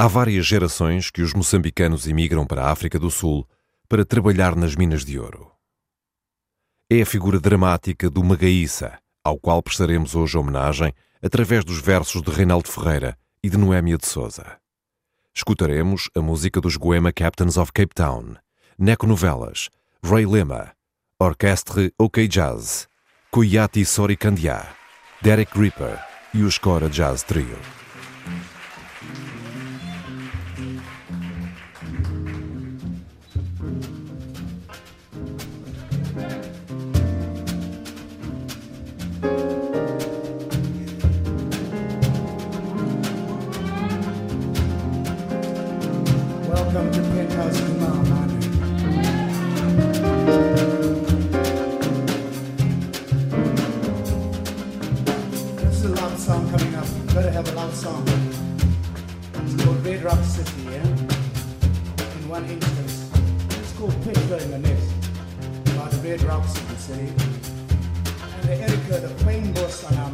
Há várias gerações que os moçambicanos imigram para a África do Sul para trabalhar nas minas de ouro. É a figura dramática do Magaíça, ao qual prestaremos hoje homenagem através dos versos de Reinaldo Ferreira e de Noémia de Souza. Escutaremos a música dos Goema Captains of Cape Town, Neco Novelas, Ray Lima, Orchestre OK Jazz, Kuyati Sori Kandia, Derek Ripper e o Scora Jazz Trio. teardrops in the city, and the etiquette of plain books on our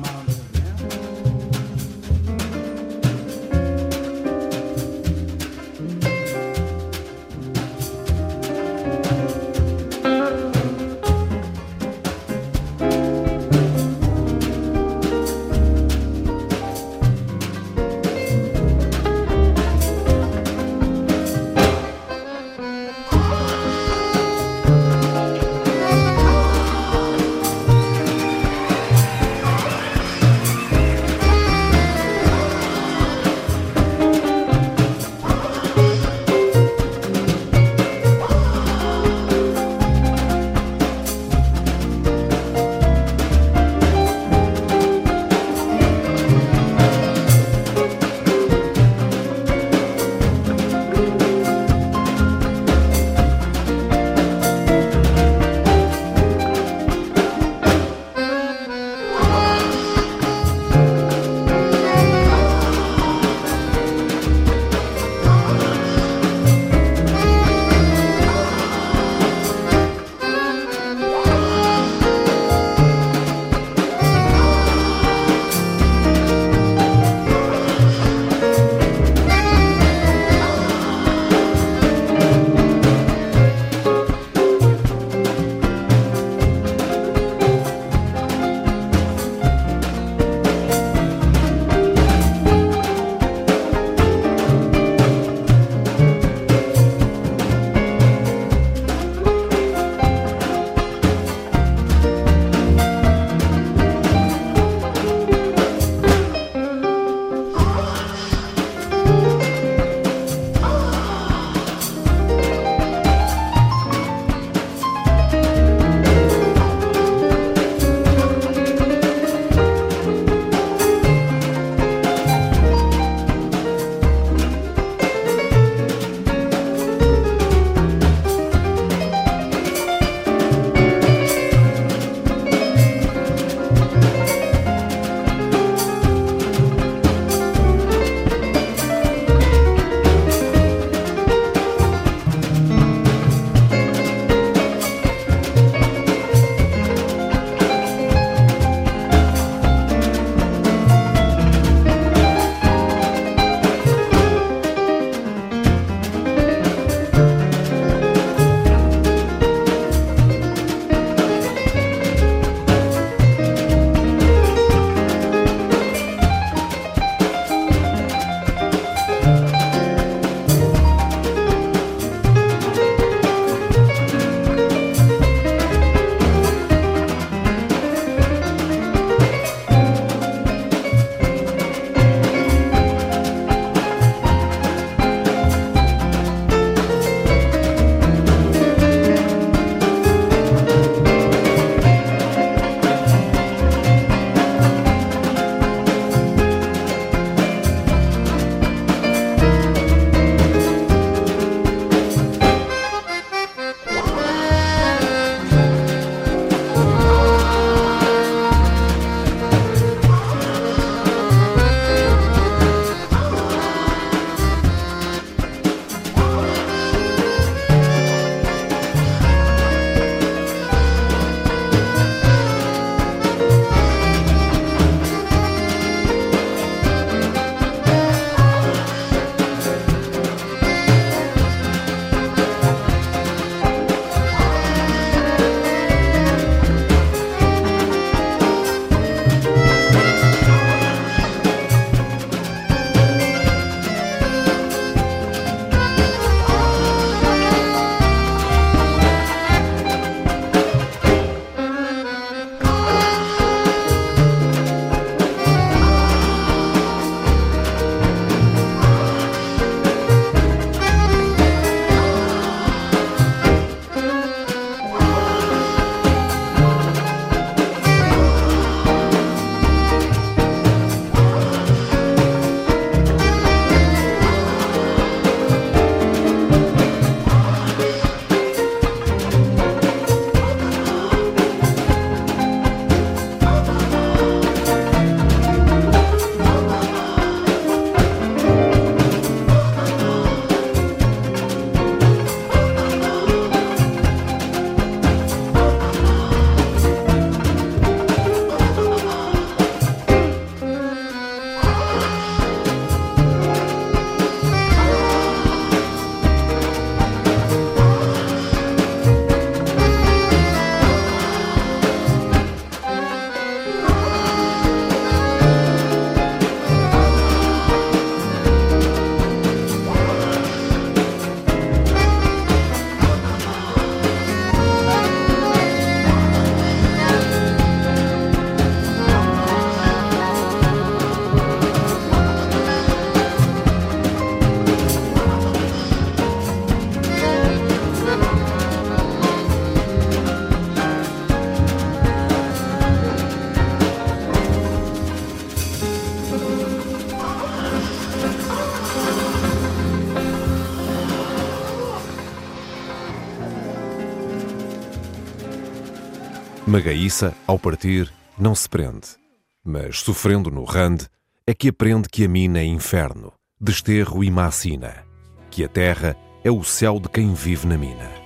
Magaíça, ao partir, não se prende, mas sofrendo no rande, é que aprende que a mina é inferno, desterro e macina, que a terra é o céu de quem vive na mina.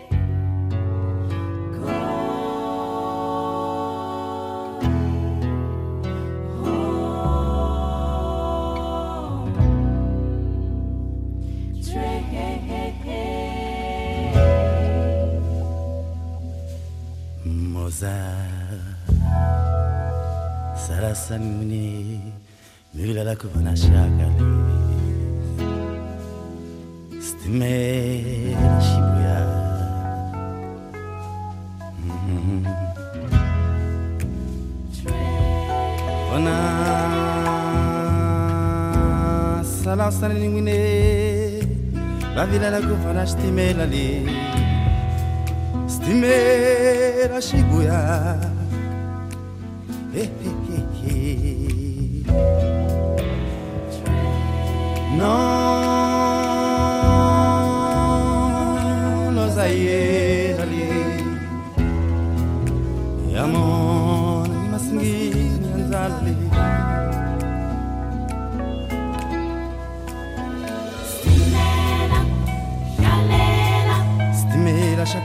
sarasa muni mulilalako vanashakali stimela shibuya vana salasani lingwine vavilalako vanashitimela li stime lali stime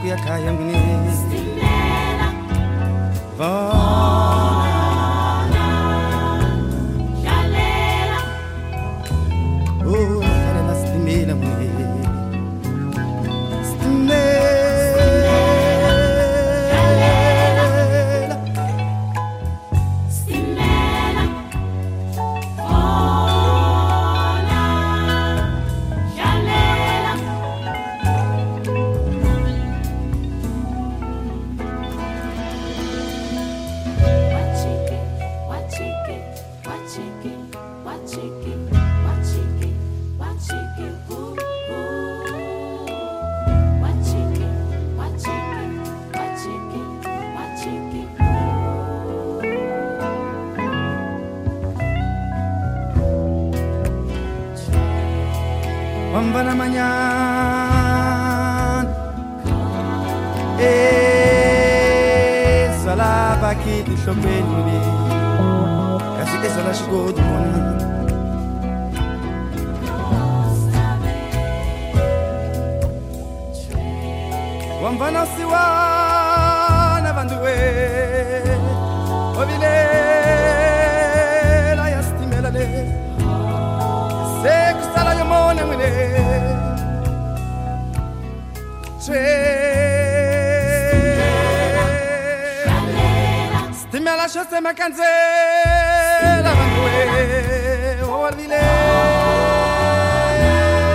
ya kayang ni la chose ma canzè la vangue o arvile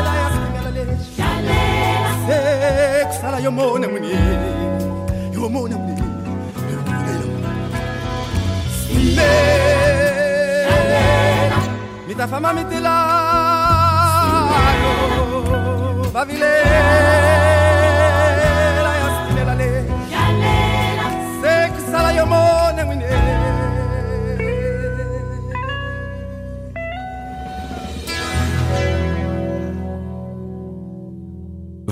la yasmina la lech sex ala yomone muni yomone muni Sime Mita fama mitila Bavile Sime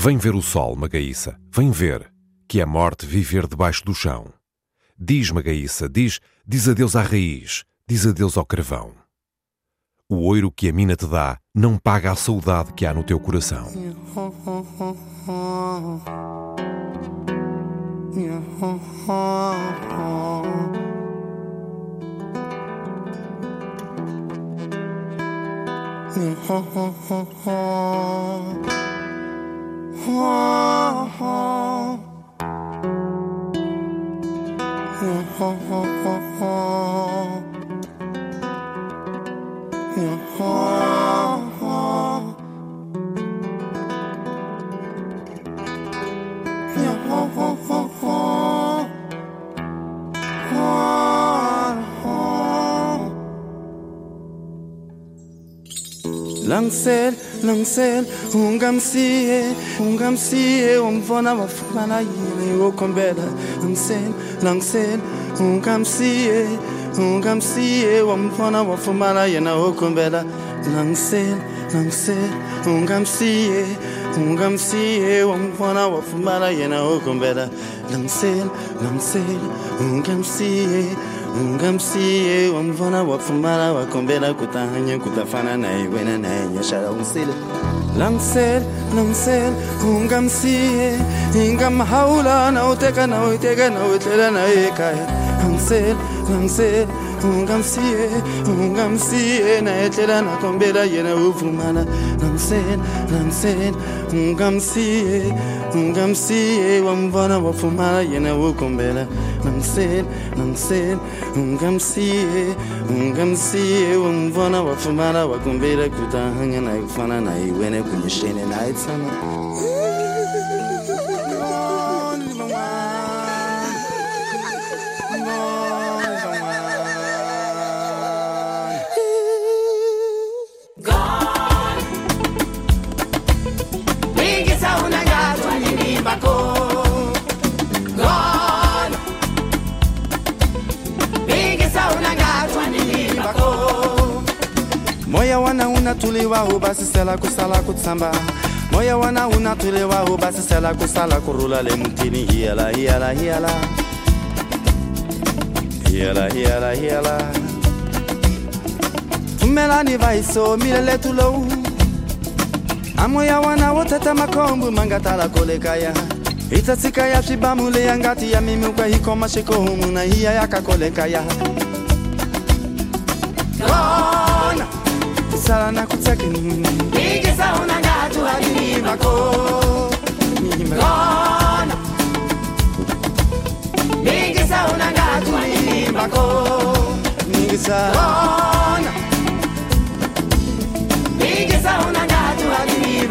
Vem ver o sol, Magaíça, vem ver, que é morte viver debaixo do chão. Diz, Magaíça, diz, diz adeus à raiz, diz adeus ao carvão. O oiro que a mina te dá não paga a saudade que há no teu coração. sunset langsen ungamsie ungamsie umvona wafumana yini? Wokombela Langsen, langsen, ungamsie ungamsie wamvona wafumana yena wokombela Langsen, langsen, ungamsie ungamsie wamvona wafumana yena wokombela Langsen, langsel ungamsie nga msie wa mvana wa pfumala kutahanya kutafana naye wena naye nyashara umsile langsel langsel unga msie inga mhaula na uteka na uiteka na uitlela na yekaya langsel langsel unga msie unga msie na na kombela yena langsel langsel unga msie ngamsiye wamvona wafumana yena wogombela namsela namsela ungamsiye. Ungamsiye wamvona wafumana wagombela kudahanga naye kufana na wena kunyeshene naye tsana. Moya wana unatuliwa sala kusala kutsamba. Moya wana unatuliwa ubasisela kusala kurula le mutini. Hiyala hiyala hiyala hiyala hiyala hiyala tumelani vaiso milele tulou amwe ya wanaoteta makombu mangatala kolekaya itsasika ya swibamule ya ngati ya mimi ukwehikoma shikohumu na hiya yakakolekaya kona na kutsakini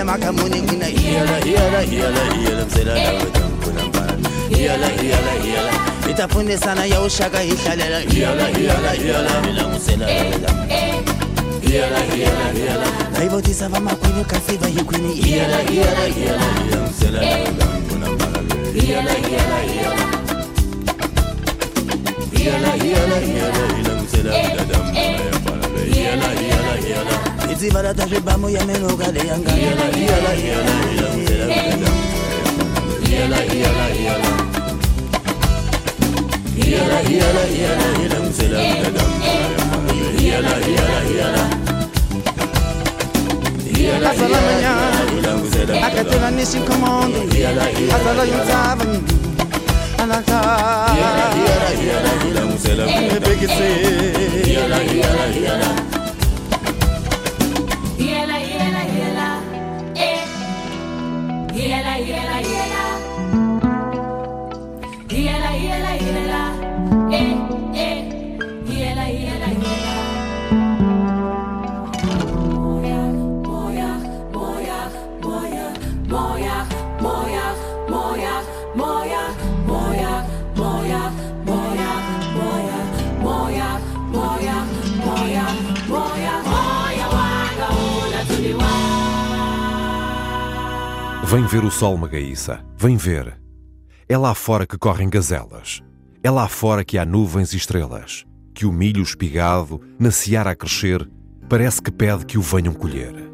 time I come when you in a healer, healer, healer, healer, say that I will come put on pan. Healer, healer, healer. Itafune sana ya ushaga ishalela Healer, healer, healer, bila musela Healer, healer, healer. Na hivyo tisa vama kwenu kasiva hikwini Healer, healer, healer, bila musela Kuna mbala Healer, healer, healer. Healer, healer, healer, bila musela Bila damu na ya pala Healer, healer, healer. itsivalataje bamo yamenokale yanga azala manya akatela nisy commande azala yonjavany anaka ebekese Vem ver o sol, Magaíça, vem ver. É lá fora que correm gazelas. É lá fora que há nuvens e estrelas. Que o milho espigado, na seara a crescer, parece que pede que o venham colher.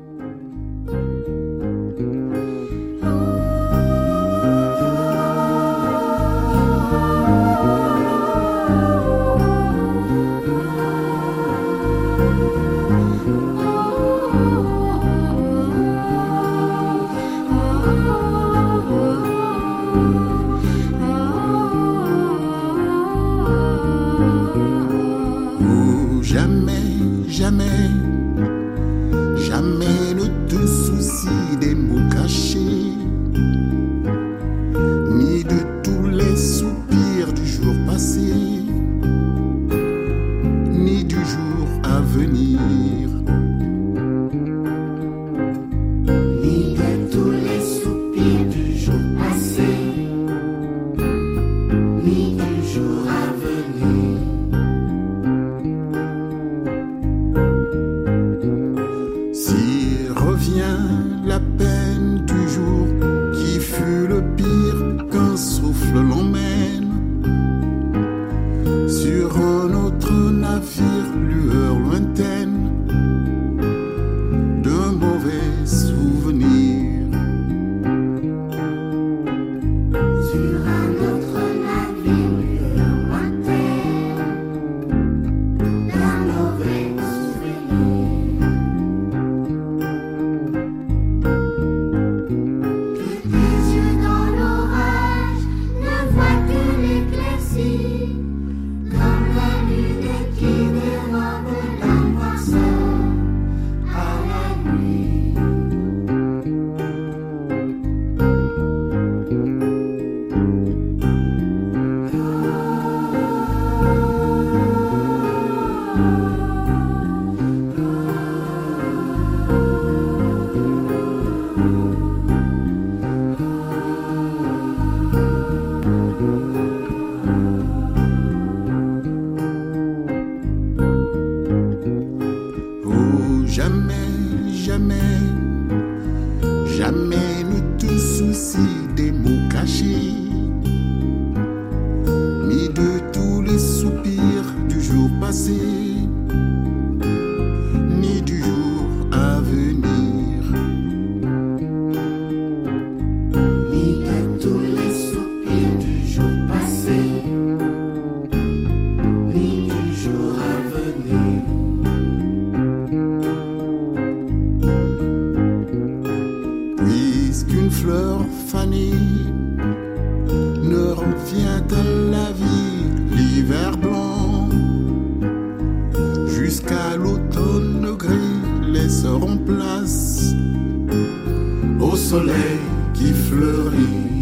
Puisqu'une fleur fanée ne revient à la vie l'hiver blanc jusqu'à l'automne gris laisseront place au soleil qui fleurit.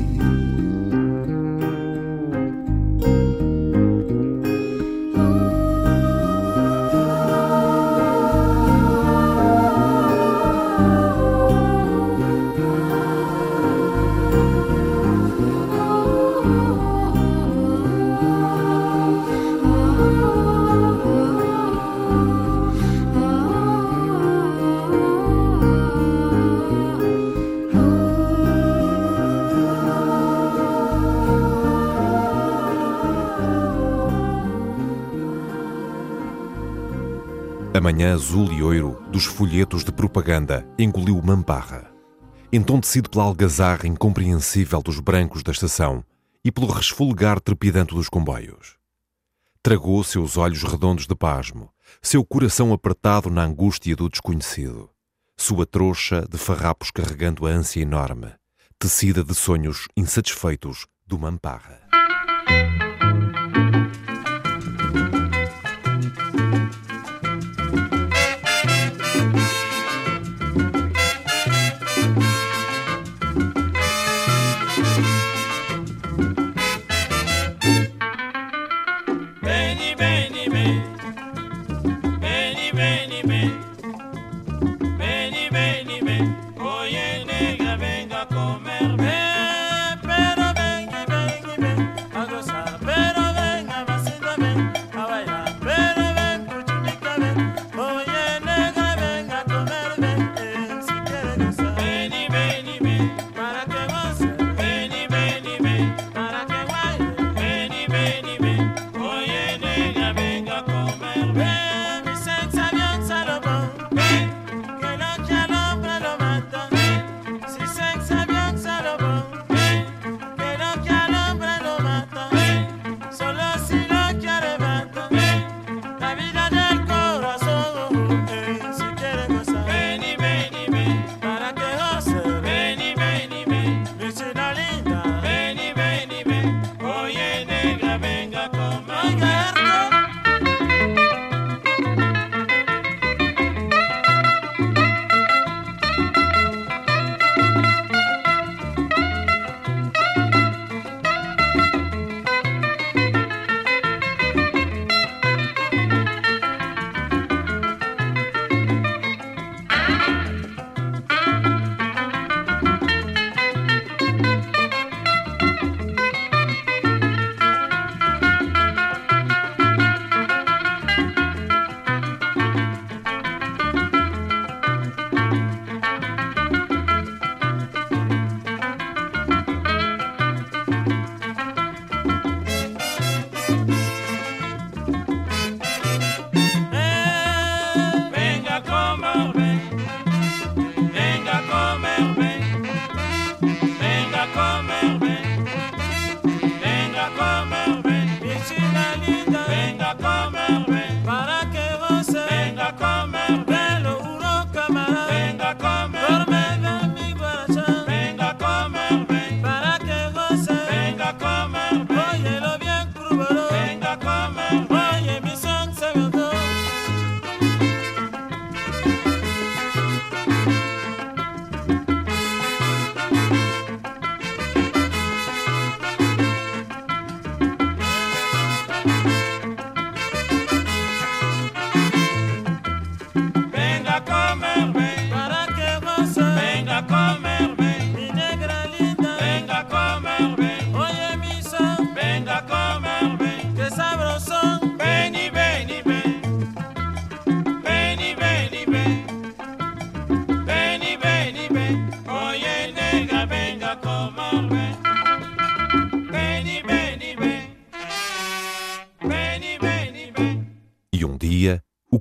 Dos folhetos de propaganda engoliu mamparra. Entontecido pela algazarra incompreensível dos brancos da estação e pelo resfolgar trepidante dos comboios. Tragou seus olhos redondos de pasmo, seu coração apertado na angústia do desconhecido, sua trouxa de farrapos carregando a ânsia enorme, tecida de sonhos insatisfeitos do mamparra.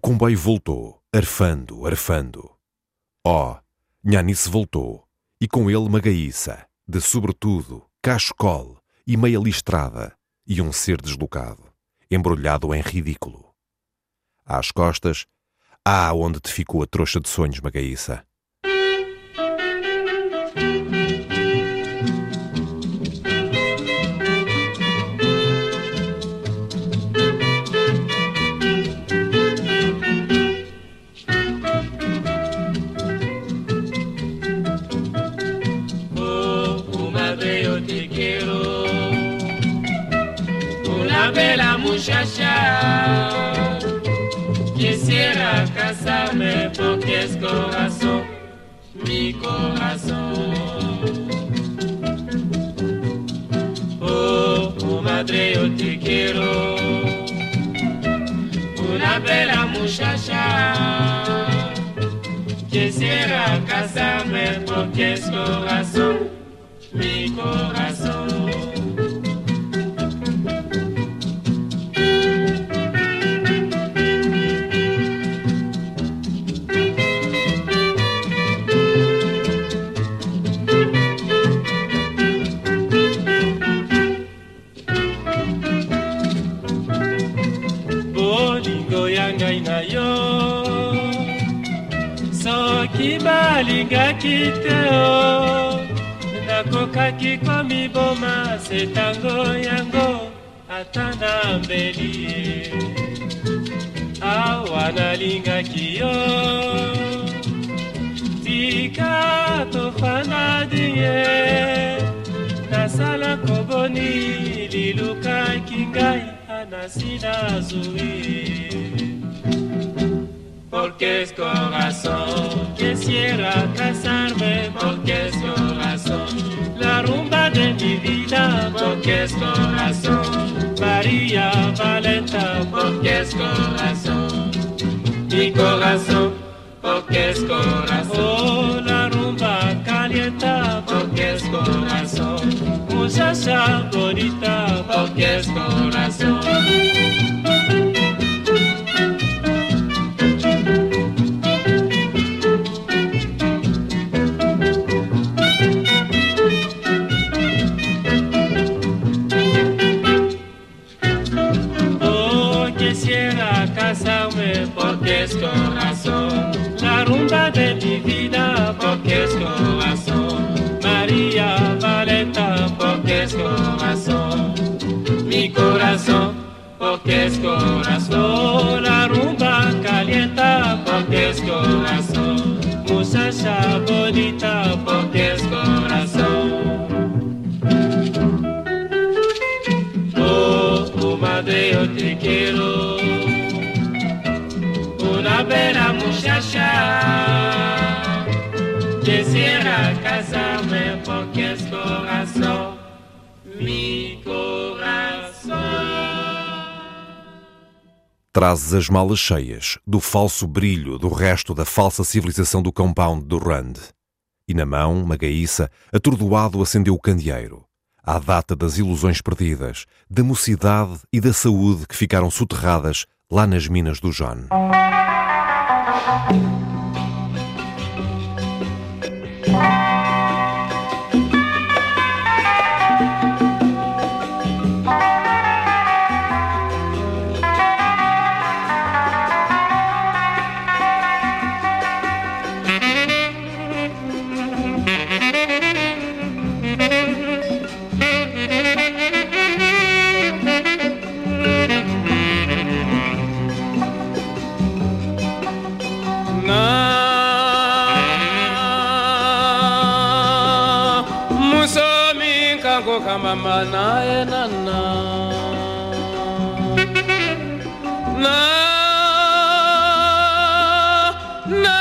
Comboio voltou, arfando, arfando. Oh, Nhanice voltou, e com ele Magaíça, de sobretudo, cachecol e meia listrada, e um ser deslocado, embrulhado em ridículo. Às costas, ah, onde te ficou a trouxa de sonhos, Magaíça? Corazón, mi corazón. Oh, oh, Madre, yo te quiero. Una bella muchacha. Quisiera casarme porque es corazón, mi corazón. Balingaki te o nakokaki komiboma se tango yango ata na mbeli ye awa nalingaki yo tika tofanda die nasala koboni lilukaki ngai anasi nazwi porque es corazón quisiera casarme porque es corazón la rumba de mi vida porque es corazón María Valenta porque es corazón mi corazón porque es corazón oh, la rumba calienta porque es corazón muchacha bonita porque es corazón quisiera casarme porque es corazón. La rumba de mi vida porque es corazón. María Valenta porque es corazón. Mi corazón porque es corazón. La rumba calienta porque es corazón. Muchacha bonita porque es corazón. Oh, comadre, yo te quiero. Muchacha. Quisiera casarme porque es corazón, mi. Trazes as malas cheias do falso brilho do resto da falsa civilização do compound do Rand. E na mão, Magaíça, atordoado, acendeu o candeeiro. À data das ilusões perdidas, da mocidade e da saúde que ficaram soterradas lá nas minas do John. Thank you. Ramanaya Nana Na Na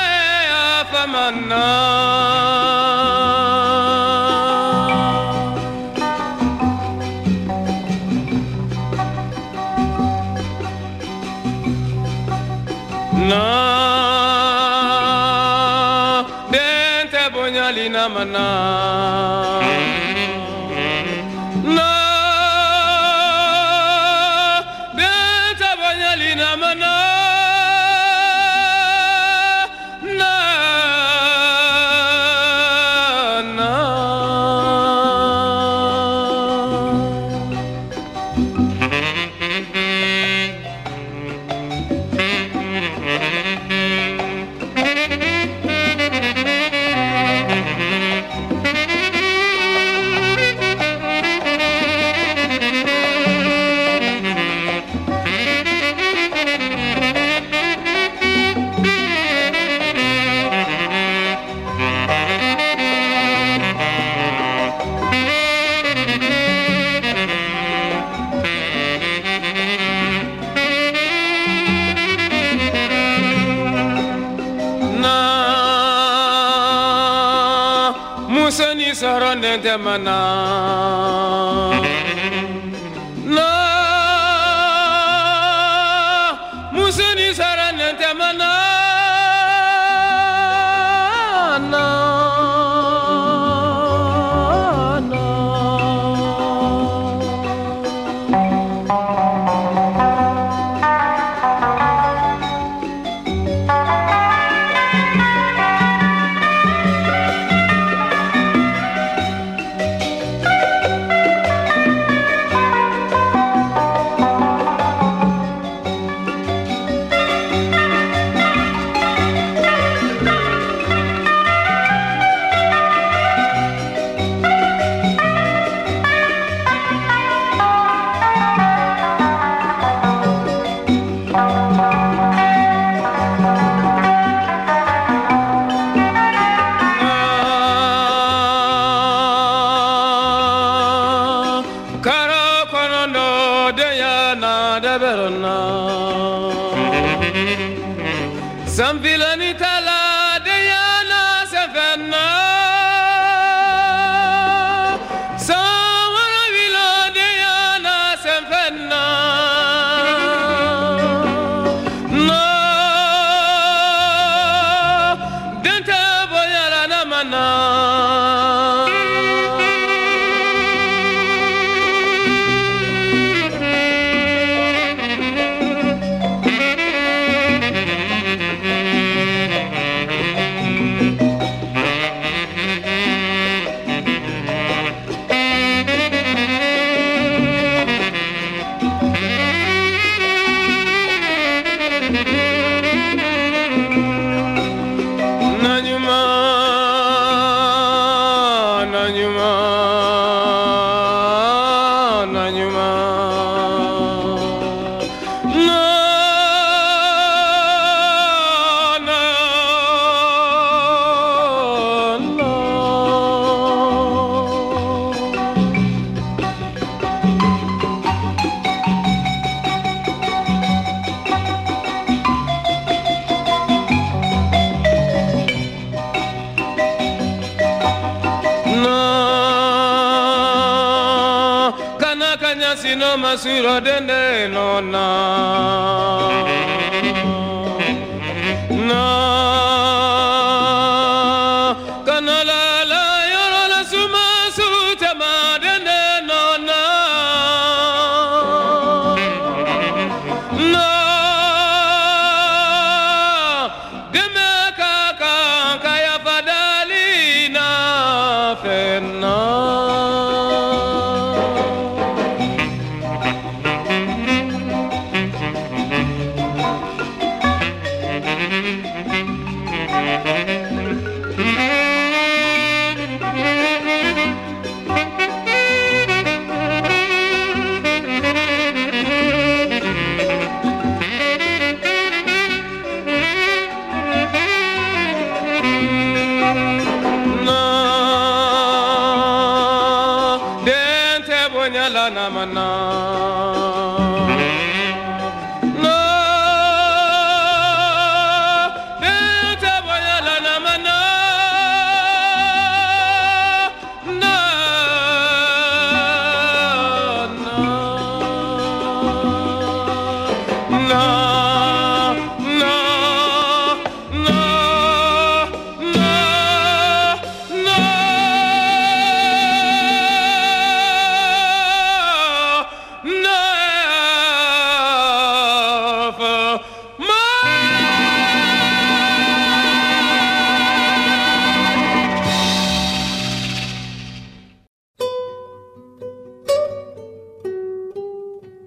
Famanaya surrounded nɛn tɛ ma.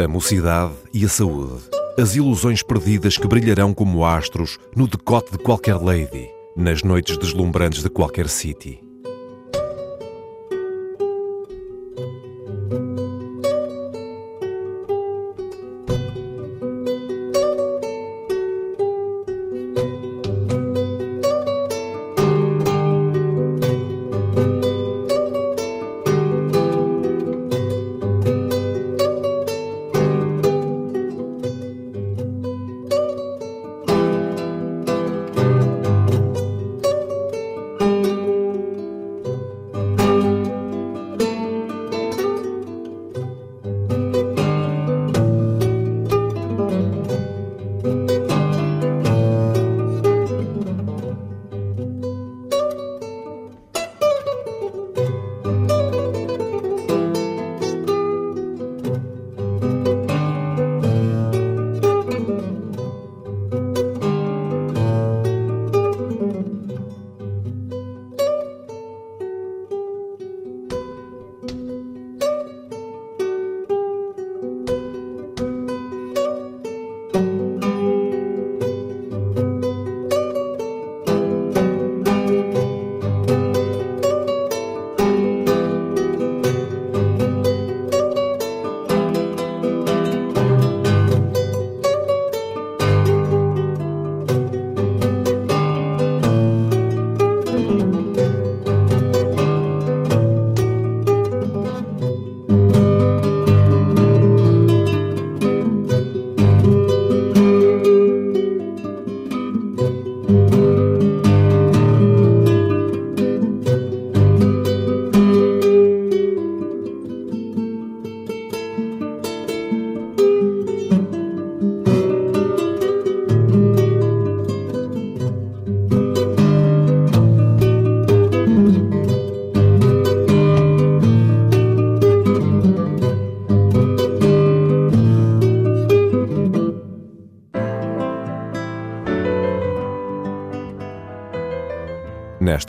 a mocidade e a saúde. As ilusões perdidas que brilharão como astros no decote de qualquer lady, nas noites deslumbrantes de qualquer city.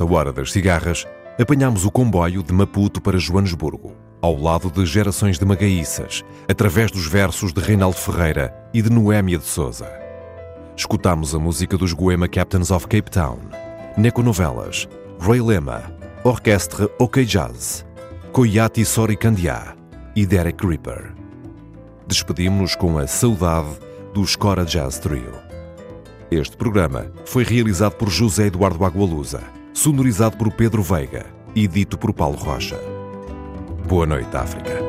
Hora das cigarras, apanhamos o comboio de Maputo para Joanesburgo, ao lado de gerações de magaíças, através dos versos de Reinaldo Ferreira e de Noémia de Souza. Escutamos a música dos Goema Captains of Cape Town, Neconovelas, Roy Lema, Orquestre OK Jazz, Coyati Sori Candiá e Derek Ripper. Despedimos-nos com a saudade do Scora Jazz Trio. Este programa foi realizado por José Eduardo Agualusa, sonorizado por Pedro Veiga e dito por Paulo Rocha. Boa noite, África.